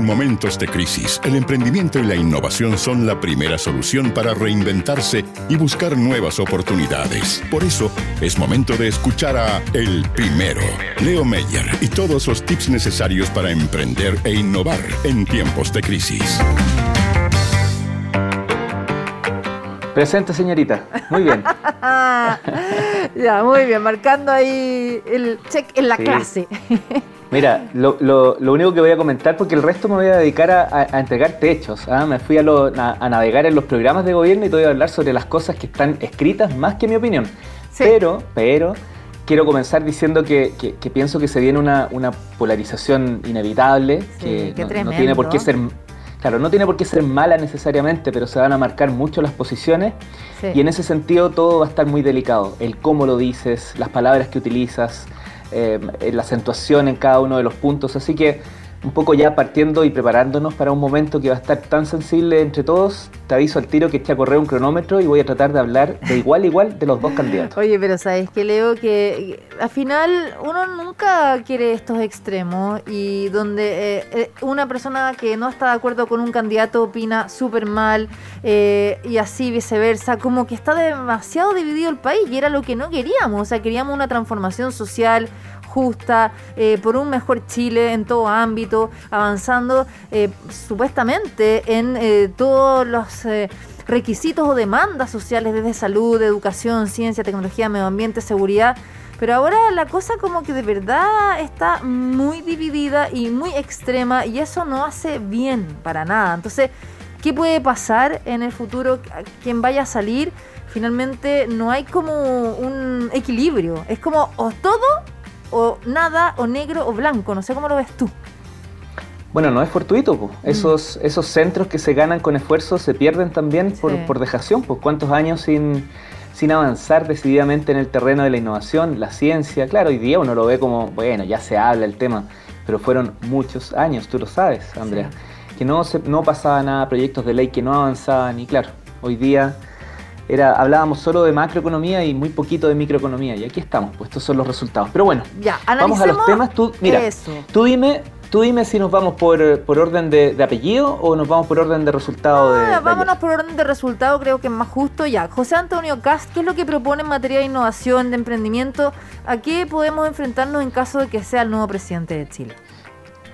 En momentos de crisis, el emprendimiento y la innovación son la primera solución para reinventarse y buscar nuevas oportunidades. Por eso, es momento de escuchar a El Primero, Leo Meyer, y todos los tips necesarios para emprender e innovar en tiempos de crisis. Presente, señorita. Muy bien. ya, muy bien, marcando ahí el check en la clase. Mira, lo, único que voy a comentar, porque el resto me voy a dedicar a, entregar techos. ¿ah? Me fui a, navegar en los programas de gobierno y te voy a hablar sobre las cosas que están escritas más que mi opinión. Pero, pero, quiero comenzar diciendo que, pienso que se viene una, polarización inevitable, que no, tiene por qué ser Claro, no tiene por qué ser mala necesariamente, pero se van a marcar mucho las posiciones y en ese sentido todo va a estar muy delicado. El cómo lo dices, las palabras que utilizas, eh, la acentuación en cada uno de los puntos. Así que un poco ya partiendo y preparándonos para un momento que va a estar tan sensible entre todos, te aviso al tiro que eché a correr un cronómetro y voy a tratar de hablar de igual a igual de los dos candidatos. Oye, pero sabes que Leo, que al final uno nunca quiere estos extremos y donde eh, eh, una persona que no está de acuerdo con un candidato opina súper mal eh, y así viceversa, como que está demasiado dividido el país y era lo que no queríamos, o sea, queríamos una transformación social justa, eh, por un mejor Chile en todo ámbito, avanzando eh, supuestamente en eh, todos los requisitos o demandas sociales desde salud, educación, ciencia, tecnología, medio ambiente, seguridad. Pero ahora la cosa como que de verdad está muy dividida y muy extrema y eso no hace bien para nada. Entonces, ¿qué puede pasar en el futuro? ¿Quién vaya a salir? Finalmente no hay como un equilibrio. Es como o todo o nada, o negro o blanco. No sé cómo lo ves tú. Bueno, no es fortuito, pues. esos, esos centros que se ganan con esfuerzo se pierden también por, por dejación. Pues. ¿Cuántos años sin, sin avanzar decididamente en el terreno de la innovación, la ciencia? Claro, hoy día uno lo ve como, bueno, ya se habla el tema, pero fueron muchos años, tú lo sabes, Andrea, que no, se, no pasaba nada, proyectos de ley que no avanzaban y claro, hoy día era, hablábamos solo de macroeconomía y muy poquito de microeconomía. Y aquí estamos, pues estos son los resultados. Pero bueno, ya, vamos a los temas. Tú, mira, tú dime, tú dime si nos vamos por, orden de, apellido o nos vamos por orden de resultado. de, vámonos por orden de resultado, creo que es más justo. Ya, José Antonio Cast, ¿qué es lo que propone en materia de innovación, de emprendimiento? ¿A qué podemos enfrentarnos en caso de que sea el nuevo presidente de Chile?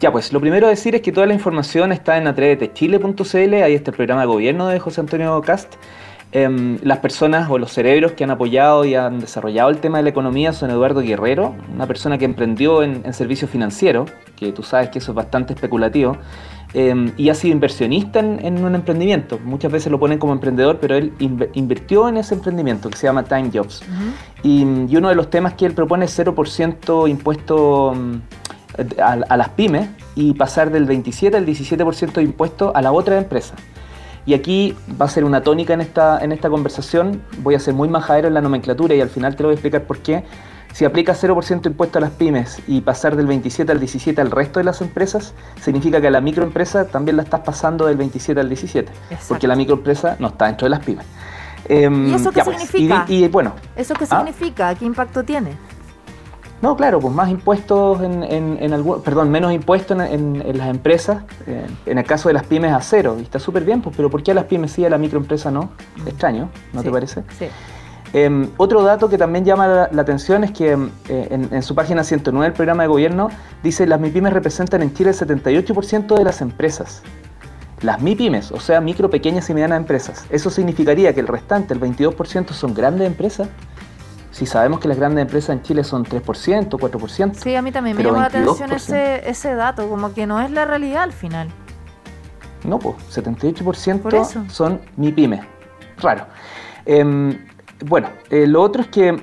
Ya, pues lo primero a decir es que toda la información está en atrevetechile.cl, ahí está el programa de gobierno de José Antonio Cast. Em, las personas o los cerebros que han apoyado y han desarrollado el tema de la economía son Eduardo Guerrero, una persona que emprendió en, en servicios financieros, que tú sabes que eso es bastante especulativo, em, y ha sido inversionista en, un emprendimiento. Muchas veces lo ponen como emprendedor, pero él invirtió en ese emprendimiento que se llama Time Jobs. y, uno de los temas que él propone es 0% impuesto mm, a, a, las pymes y pasar del 27 al 17% de impuesto a la otra empresa. Y aquí va a ser una tónica en esta, en esta conversación. Voy a ser muy majadero en la nomenclatura y al final te lo voy a explicar por qué. Si aplicas 0% impuesto a las pymes y pasar del 27 al 17 al resto de las empresas, significa que a la microempresa también la estás pasando del 27 al 17, porque la microempresa no está dentro de las pymes. Em, ¿Y eso qué pues, significa? y, bueno, ¿Eso qué ¿ah? significa? ¿Qué impacto tiene? No, claro, pues más impuestos en, en, perdón, menos impuestos en, las empresas, en el caso de las pymes a cero, y está súper bien, pues, pero ¿por qué a las pymes sí, a la microempresa no? Mm. Extraño, ¿no te parece? Sí. Em, otro dato que también llama la, atención es que eh, en, su página 109 del programa de gobierno dice las MIPYMES representan en Chile el 78% de las empresas. Las MIPYMES, o sea, micro, pequeñas y medianas empresas. Eso significaría que el restante, el 22%, son grandes empresas si sabemos que las grandes empresas en Chile son 3%, 4%. Sí, a mí también me llama la atención ese, ese dato, como que no es la realidad al final. No, pues 78% son mi pyme. Raro. Em, bueno, eh, lo otro es que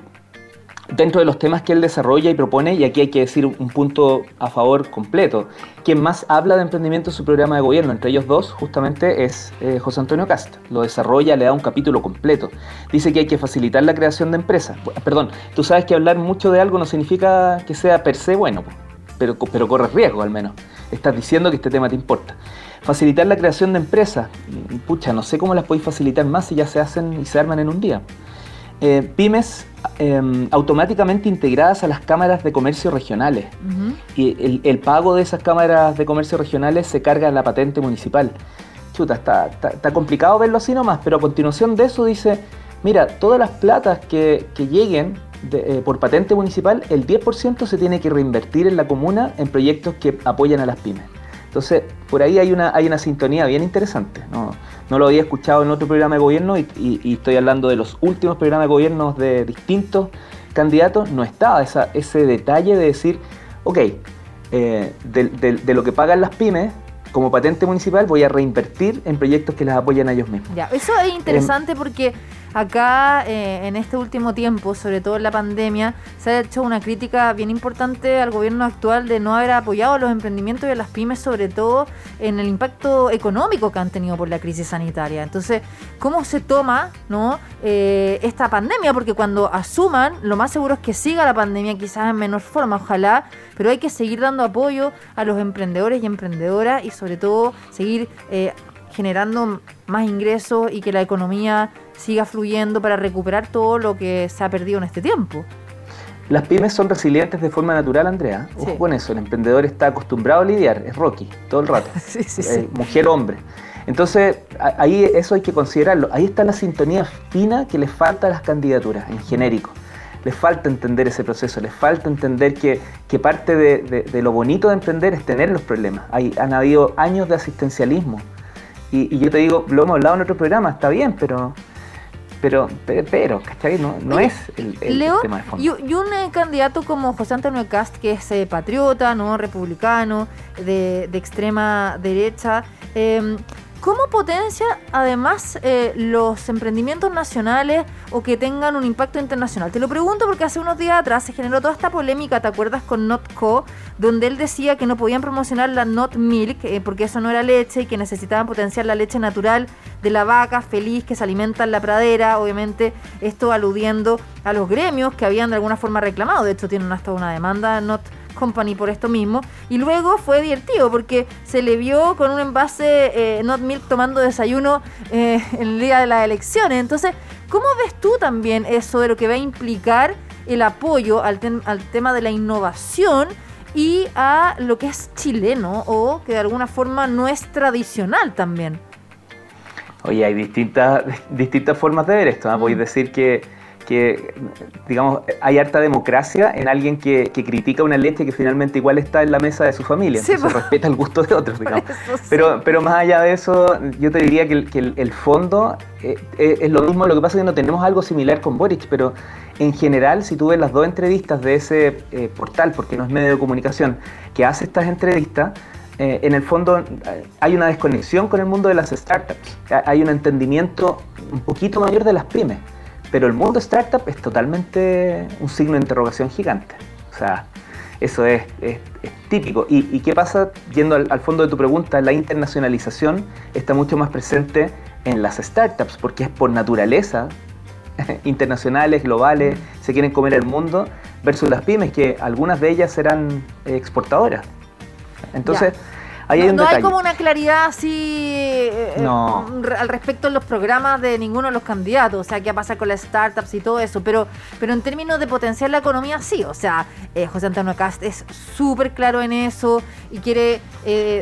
dentro de los temas que él desarrolla y propone, y aquí hay que decir un punto a favor completo, quien más habla de emprendimiento en su programa de gobierno, entre ellos dos, justamente es eh, José Antonio Cast. Lo desarrolla, le da un capítulo completo. Dice que hay que facilitar la creación de empresas. Perdón, tú sabes que hablar mucho de algo no significa que sea per se bueno, pero, pero corres riesgo al menos. Estás diciendo que este tema te importa. Facilitar la creación de empresas. Pucha, no sé cómo las podéis facilitar más si ya se hacen y se arman en un día. Eh, pymes em, automáticamente integradas a las cámaras de comercio regionales. Y el, pago de esas cámaras de comercio regionales se carga en la patente municipal. Chuta, está, está, complicado verlo así nomás, pero a continuación de eso dice, mira, todas las platas que, lleguen eh, por patente municipal, el 10% se tiene que reinvertir en la comuna en proyectos que apoyan a las pymes. Entonces, por ahí hay una, hay una sintonía bien interesante. ¿no? No lo había escuchado en otro programa de gobierno y, estoy hablando de los últimos programas de gobierno de distintos candidatos, no estaba esa, ese detalle de decir, ok, eh, de, lo que pagan las pymes, como patente municipal voy a reinvertir en proyectos que las apoyan a ellos mismos. Ya, eso es interesante porque Acá, eh, en este último tiempo, sobre todo en la pandemia, se ha hecho una crítica bien importante al gobierno actual de no haber apoyado a los emprendimientos y a las pymes, sobre todo en el impacto económico que han tenido por la crisis sanitaria. Entonces, ¿cómo se toma. Eh, esta pandemia? Porque cuando asuman, lo más seguro es que siga la pandemia, quizás en menor forma, ojalá, pero hay que seguir dando apoyo a los emprendedores y emprendedoras y sobre todo seguir eh, generando más ingresos y que la economía siga fluyendo para recuperar todo lo que se ha perdido en este tiempo. Las pymes son resilientes de forma natural, Andrea. Ojo con eso, el emprendedor está acostumbrado a lidiar, es Rocky, todo el rato. sí, sí, eh, mujer, hombre. Entonces, ahí eso hay que considerarlo. Ahí está la sintonía fina que les falta a las candidaturas, en genérico. Les falta entender ese proceso, les falta entender que, parte de, lo bonito de emprender es tener los problemas. Hay, han habido años de asistencialismo. Y, y yo te digo, lo hemos hablado en otro programa, está bien, pero pero, pero, ¿cachai? No, no es el, tema de fondo. Y, un eh, candidato como José Antonio Cast, que es eh, patriota, no republicano, de, de extrema derecha, eh, ¿Cómo potencia además eh, los emprendimientos nacionales o que tengan un impacto internacional? Te lo pregunto porque hace unos días atrás se generó toda esta polémica, ¿te acuerdas? Con Notco, donde él decía que no podían promocionar la Not Milk eh, porque eso no era leche y que necesitaban potenciar la leche natural de la vaca feliz que se alimenta en la pradera. Obviamente esto aludiendo a los gremios que habían de alguna forma reclamado. De hecho tienen hasta una demanda Not Company por esto mismo. Y luego fue divertido porque se le vio con un envase eh, Not Milk tomando desayuno eh, el día de las elecciones. Entonces, ¿cómo ves tú también eso de lo que va a implicar el apoyo al, al tema de la innovación? y a lo que es chileno o que de alguna forma no es tradicional también. Oye, hay distintas, distintas formas de ver esto. ¿no? Voy a mm. decir que que, digamos, hay harta democracia en alguien que, critica una leche que finalmente igual está en la mesa de su familia, se respeta el gusto de otros, digamos. Pero, pero más allá de eso, yo te diría que el, fondo eh, eh, es lo mismo, lo que pasa es que no tenemos algo similar con Boric, pero en general, si tú ves las dos entrevistas de ese eh, portal, porque no es medio de comunicación, que hace estas entrevistas, en el fondo hay una desconexión con el mundo de las startups, hay un entendimiento un poquito mayor de las pymes. Pero el mundo startup es totalmente un signo de interrogación gigante. O sea, eso es, típico. ¿Y, qué pasa? Yendo al, fondo de tu pregunta, la internacionalización está mucho más presente en las startups, porque es por naturaleza internacionales, globales, se quieren comer el mundo, versus las pymes, que algunas de ellas serán exportadoras. Entonces, no, hay como una claridad así eh, eh, al respecto de los programas de ninguno de los candidatos, o sea, qué va a pasar con las startups y todo eso, pero, pero en términos de potenciar la economía, sí, o sea, eh, José Antonio Cast es súper claro en eso y quiere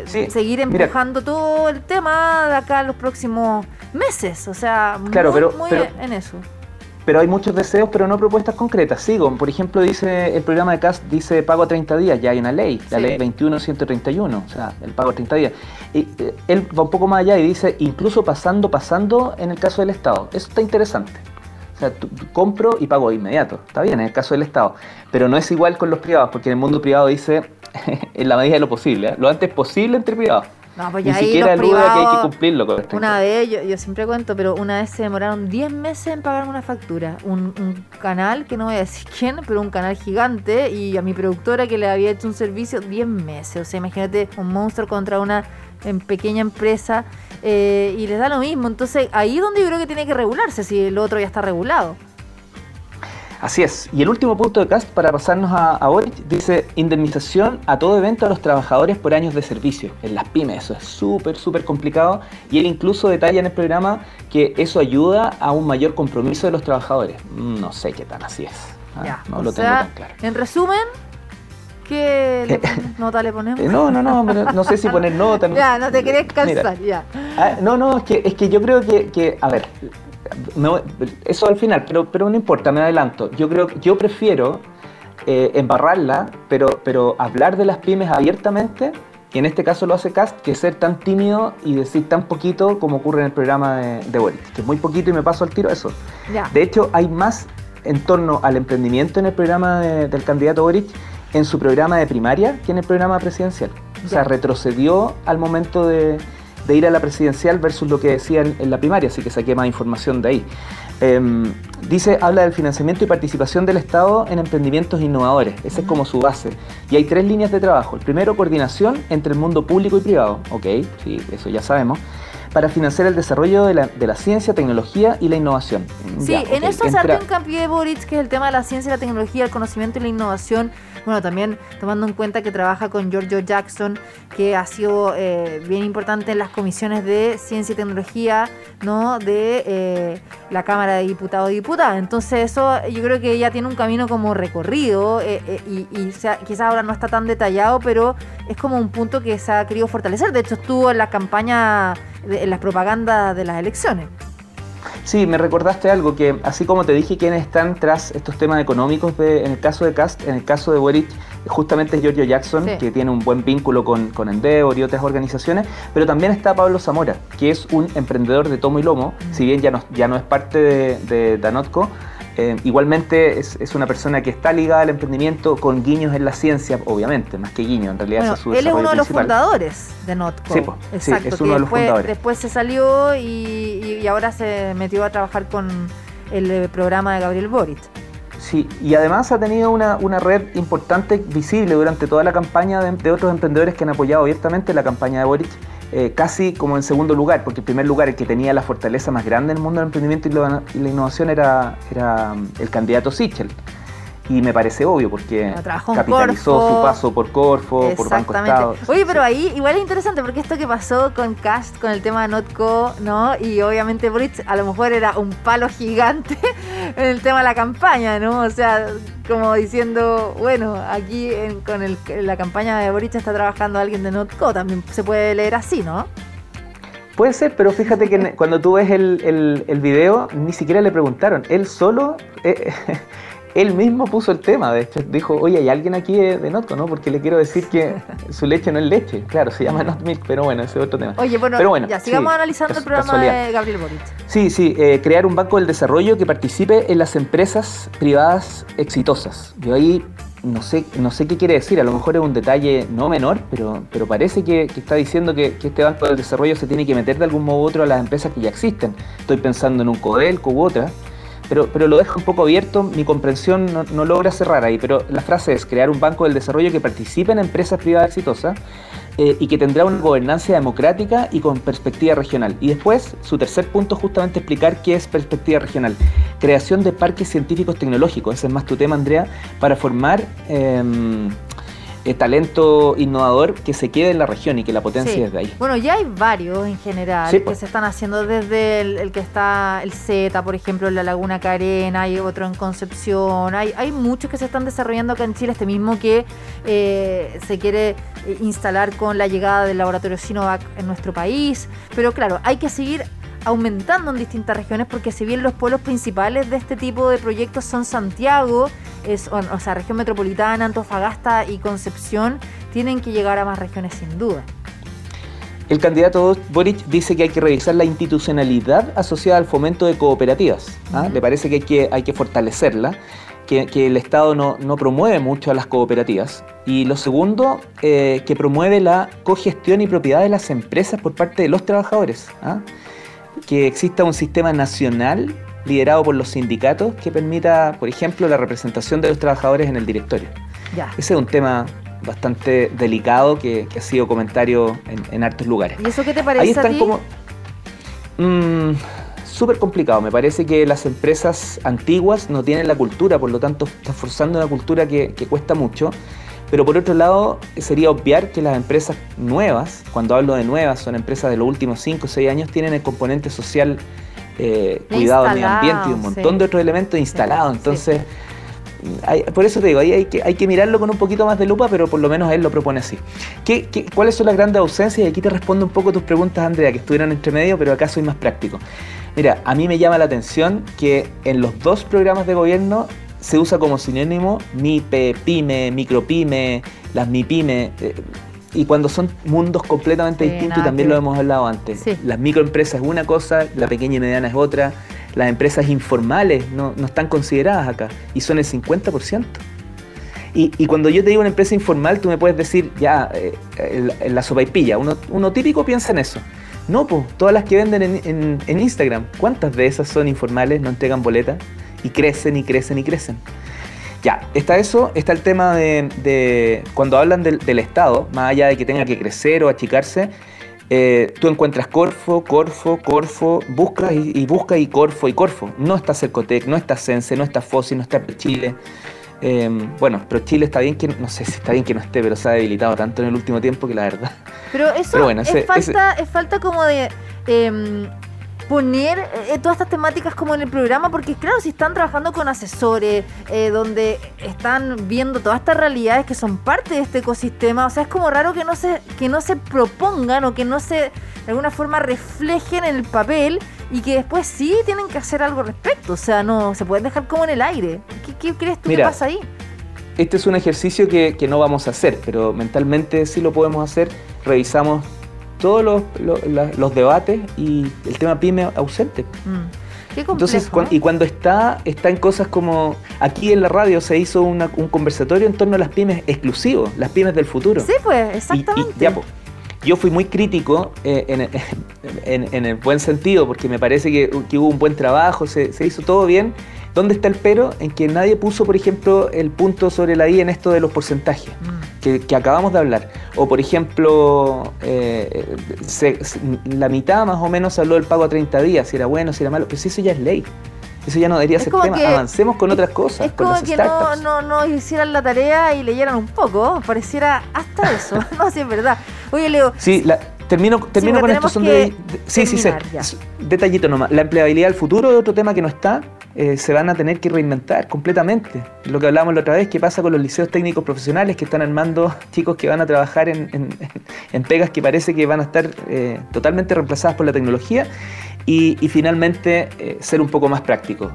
seguir empujando todo el tema de acá en los próximos meses, o sea, claro, muy, muy en eso pero hay muchos deseos, pero no propuestas concretas. Sigo, por ejemplo, dice el programa de CAST dice pago a 30 días, ya hay una ley, la ley 21131, o sea, el pago a 30 días. Y eh, él va un poco más allá y dice, incluso pasando, pasando en el caso del Estado. Eso está interesante. O sea, compro y pago inmediato. Está bien, en el caso del Estado. Pero no es igual con los privados, porque en el mundo privado dice, en la medida de lo posible, ¿eh? lo antes posible entre privados. No, pues Ni siquiera que hay que cumplirlo con Una vez, yo, yo, siempre cuento, pero una vez se demoraron 10 meses en pagar una factura. Un, un, canal, que no voy a decir quién, pero un canal gigante, y a mi productora que le había hecho un servicio 10 meses. O sea, imagínate un monstruo contra una en pequeña empresa eh, y les da lo mismo. Entonces, ahí es donde yo creo que tiene que regularse, si el otro ya está regulado. Así es. Y el último punto de Cast para pasarnos a, a dice indemnización a todo evento a los trabajadores por años de servicio. En las pymes eso es súper, súper complicado. Y él incluso detalla en el programa que eso ayuda a un mayor compromiso de los trabajadores. No sé qué tan así es. ¿ah? no lo tengo tan claro. En resumen, ¿Qué nota le ponemos? Eh, no, no, no, no sé si poner nota. ya, no te querés cansar, ya. Ah, no, no, es que, es que yo creo que, que a ver, eso al final, pero, pero no importa, me adelanto. Yo creo yo prefiero eh, embarrarla, pero, pero hablar de las pymes abiertamente, y en este caso lo hace Cast, que ser tan tímido y decir tan poquito como ocurre en el programa de, de Boric, que es muy poquito y me paso al tiro eso. De hecho, hay más en torno al emprendimiento en el programa del candidato Boric en su programa de primaria que en el programa presidencial. O sea, retrocedió al momento de, de ir a la presidencial versus lo que decían en la primaria, así que saqué más información de ahí. Em, dice, habla del financiamiento y participación del Estado en emprendimientos innovadores. Esa es como su base. Y hay tres líneas de trabajo. El primero, coordinación entre el mundo público y privado. Ok, sí, eso ya sabemos para financiar el desarrollo de la, de la ciencia, tecnología y la innovación. Sí, en eso se hace un cambio Boric, que es el tema de la ciencia, la tecnología, el conocimiento y la innovación. Bueno, también tomando en cuenta que trabaja con Giorgio Jackson, que ha sido eh, bien importante en las comisiones de ciencia y tecnología, ¿no? De eh, la Cámara de Diputados y Diputadas. Entonces eso yo creo que ya tiene un camino como recorrido eh, y, y quizás ahora no está tan detallado, pero es como un punto que se ha querido fortalecer. De hecho, estuvo en la campaña en las propagandas de las elecciones. Sí, me recordaste algo, que así como te dije quiénes están tras estos temas económicos en el caso de Cast, en el caso de Boric, justamente es Giorgio Jackson, que tiene un buen vínculo con, con Endeavor y otras organizaciones, pero también está Pablo Zamora, que es un emprendedor de tomo y lomo, mm. si bien ya no, ya no es parte de, de Danotco, eh, igualmente es, una persona que está ligada al emprendimiento con guiños en la ciencia, obviamente, más que guiños, en realidad es su Él es uno de los fundadores de Notco. Sí, Exacto, es uno de los después, fundadores. Después se salió y, ahora se metió a trabajar con el eh, programa de Gabriel Boric. Sí, y además ha tenido una, red importante, visible durante toda la campaña de, de, otros emprendedores que han apoyado abiertamente la campaña de Boric eh, casi como en segundo lugar, porque el primer lugar, el que tenía la fortaleza más grande en el mundo del emprendimiento y la, innovación era, era mm, el candidato Sichel. Y me parece obvio porque capitalizó su paso por Corfo, por Banco Estado. Oye, pero ahí igual es interesante porque esto que pasó con Cast, con el tema de Notco, ¿no? Y obviamente Bridge a lo mejor era un palo gigante en el tema de la campaña, ¿no? O sea, como diciendo, bueno, aquí con la campaña de Boric está trabajando alguien de Notco, también se puede leer así, ¿no? Puede ser, pero fíjate que cuando tú ves el, el, video, ni siquiera le preguntaron. Él solo eh, él mismo puso el tema, de hecho, dijo, oye, hay alguien aquí de, Notco, ¿no? Porque le quiero decir que su leche no es leche. Claro, se llama Not Milk, pero bueno, ese es otro tema. Oye, bueno, ya sigamos analizando el programa de Gabriel Boric. Sí, sí, eh, crear un banco del desarrollo que participe en las empresas privadas exitosas. Yo ahí no sé, no sé qué quiere decir, a lo mejor es un detalle no menor, pero, pero parece que, está diciendo que, este Banco del Desarrollo se tiene que meter de algún modo u otro a las empresas que ya existen. Estoy pensando en un Codelco u otra, pero, pero lo dejo un poco abierto, mi comprensión no, logra cerrar ahí, pero la frase es crear un banco del desarrollo que participe en empresas privadas exitosas eh, y que tendrá una gobernanza democrática y con perspectiva regional. Y después, su tercer punto, justamente explicar qué es perspectiva regional. Creación de parques científicos tecnológicos, ese es más tu tema, Andrea, para formar... Em, eh, talento innovador que se quede en la región y que la potencia es de ahí. Bueno, ya hay varios en general que pues. se están haciendo desde el, que está el Z, por ejemplo, en la Laguna Carena, hay otro en Concepción, hay, hay muchos que se están desarrollando acá en Chile, este mismo que eh, se quiere eh, instalar con la llegada del laboratorio Sinovac en nuestro país, pero claro, hay que seguir aumentando en distintas regiones porque si bien los pueblos principales de este tipo de proyectos son Santiago, es, o, sea, región metropolitana, Antofagasta y Concepción, tienen que llegar a más regiones sin duda. El candidato Boric dice que hay que revisar la institucionalidad asociada al fomento de cooperativas. ¿ah? Le parece que hay que, hay que fortalecerla, que, el Estado no, promueve mucho a las cooperativas. Y lo segundo, eh, que promueve la cogestión y propiedad de las empresas por parte de los trabajadores. ¿ah? Que exista un sistema nacional liderado por los sindicatos que permita, por ejemplo, la representación de los trabajadores en el directorio. Ese es un tema bastante delicado que, ha sido comentario en, en, hartos lugares. ¿Y eso qué te parece? Ahí están como. Mm, súper complicado. Me parece que las empresas antiguas no tienen la cultura, por lo tanto está forzando una cultura que, que cuesta mucho. Pero por otro lado, sería obviar que las empresas nuevas, cuando hablo de nuevas, son empresas de los últimos 5 o 6 años, tienen el componente social, eh, cuidado del medio ambiente y un montón de otros elementos instalados. Entonces, por eso te digo, ahí hay que, hay que mirarlo con un poquito más de lupa, pero por lo menos él lo propone así. ¿Qué, cuáles son las grandes ausencias? Y aquí te respondo un poco tus preguntas, Andrea, que estuvieron entre medio, pero acá soy más práctico. Mira, a mí me llama la atención que en los dos programas de gobierno se usa como sinónimo MIPE, PYME, micropyme, las MIPYME. Eh, y cuando son mundos completamente distintos, y también lo hemos hablado antes. Las microempresas es una cosa, la pequeña y mediana es otra, las empresas informales no, están consideradas acá y son el 50%. Y, y, cuando yo te digo una empresa informal, tú me puedes decir, ya, eh, en la sopa y pilla, uno, uno, típico piensa en eso. No, pues, todas las que venden en, en Instagram, ¿cuántas de esas son informales, no entregan boletas? Y crecen y crecen y crecen. Ya, está eso, está el tema de, cuando hablan del, Estado, más allá de que tenga que crecer o achicarse, eh, tú encuentras Corfo, Corfo, Corfo, buscas y, y buscas y Corfo y Corfo. No está Cercotec, no está Sense, no está Fossi, no está Chile. Eh, bueno, pero Chile está bien que, no sé si está bien que no esté, pero se ha debilitado tanto en el último tiempo que la verdad. Pero eso es, falta, es falta como de em, poner eh, todas estas temáticas como en el programa, porque claro, si están trabajando con asesores, eh, donde están viendo todas estas realidades que son parte de este ecosistema, o sea, es como raro que no se, que no se propongan o que no se de alguna forma reflejen en el papel y que después sí tienen que hacer algo al respecto, o sea, no se pueden dejar como en el aire. ¿Qué, crees tú que pasa ahí? Este es un ejercicio que, que no vamos a hacer, pero mentalmente sí lo podemos hacer. Revisamos todos los, los, debates y el tema pyme ausente. Mm. Entonces, y cuando está, está en cosas como aquí en la radio se hizo un conversatorio en torno a las pymes exclusivos, las pymes del futuro. Sí, pues, exactamente. ya, pues, yo fui muy crítico eh, en, en, el buen sentido, porque me parece que, hubo un buen trabajo, se, se, hizo todo bien. ¿Dónde está el pero? En que nadie puso, por ejemplo, el punto sobre la I en esto de los porcentajes. Mm que, acabamos de hablar. O por ejemplo, eh, la mitad más o menos habló del pago a 30 días, si era bueno, si era malo, pero si eso ya es ley. Eso ya no debería ser tema. Avancemos con otras cosas. Es como que no, no, hicieran la tarea y leyeran un poco. Pareciera hasta eso. no, si es verdad. Oye, Leo. Sí, termino, termino con esto. Son de, sí, sí, sí. Detallito nomás. La empleabilidad del futuro es otro tema que no está. Eh, se van a tener que reinventar completamente. Lo que hablábamos la otra vez, ¿qué pasa con los liceos técnicos profesionales que están armando chicos que van a trabajar en, pegas que parece que van a estar eh, totalmente reemplazadas por la tecnología? Y, finalmente, eh, ser un poco más práctico.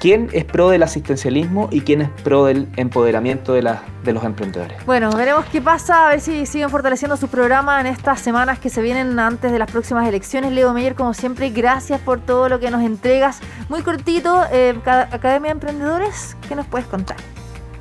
¿Quién es pro del asistencialismo y quién es pro del empoderamiento de, los emprendedores? Bueno, veremos qué pasa, a ver si siguen fortaleciendo su programa en estas semanas que se vienen antes de las próximas elecciones. Leo Meyer, como siempre, gracias por todo lo que nos entregas. Muy cortito, eh, Academia de Emprendedores, ¿qué nos puedes contar?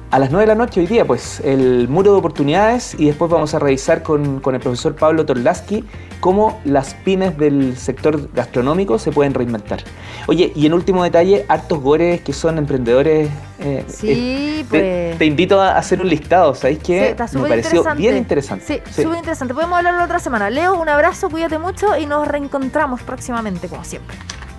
A las 9 de la noche hoy día, pues, el muro de oportunidades y después vamos a revisar con, el profesor Pablo Torlaski cómo las pymes del sector gastronómico se pueden reinventar. Oye, y en último detalle, hartos gores que son emprendedores. Eh, sí, pues. Te, invito a hacer un listado, ¿sabéis qué? Me pareció bien interesante. Sí, sí. súper interesante. Podemos hablarlo otra semana. Leo, un abrazo, cuídate mucho y nos reencontramos próximamente, como siempre.